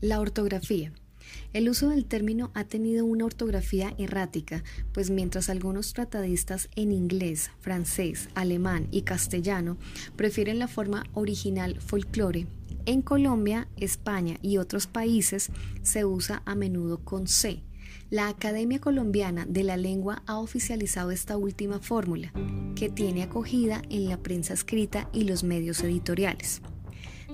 La ortografía. El uso del término ha tenido una ortografía errática, pues mientras algunos tratadistas en inglés, francés, alemán y castellano prefieren la forma original folclore, en Colombia, España y otros países se usa a menudo con C. La Academia Colombiana de la Lengua ha oficializado esta última fórmula, que tiene acogida en la prensa escrita y los medios editoriales.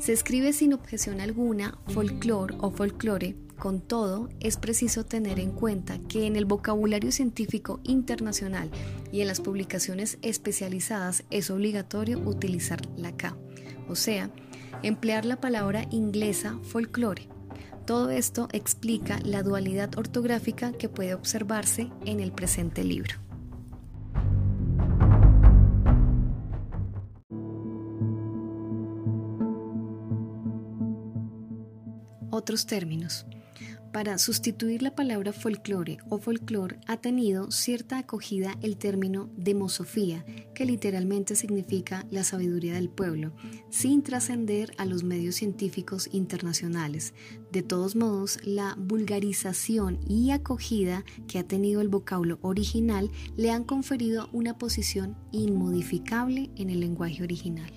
Se escribe sin objeción alguna folclore o folclore, con todo es preciso tener en cuenta que en el vocabulario científico internacional y en las publicaciones especializadas es obligatorio utilizar la K, o sea, emplear la palabra inglesa folclore. Todo esto explica la dualidad ortográfica que puede observarse en el presente libro. Otros términos. Para sustituir la palabra folclore o folclor ha tenido cierta acogida el término demosofía, que literalmente significa la sabiduría del pueblo, sin trascender a los medios científicos internacionales. De todos modos, la vulgarización y acogida que ha tenido el vocablo original le han conferido una posición inmodificable en el lenguaje original.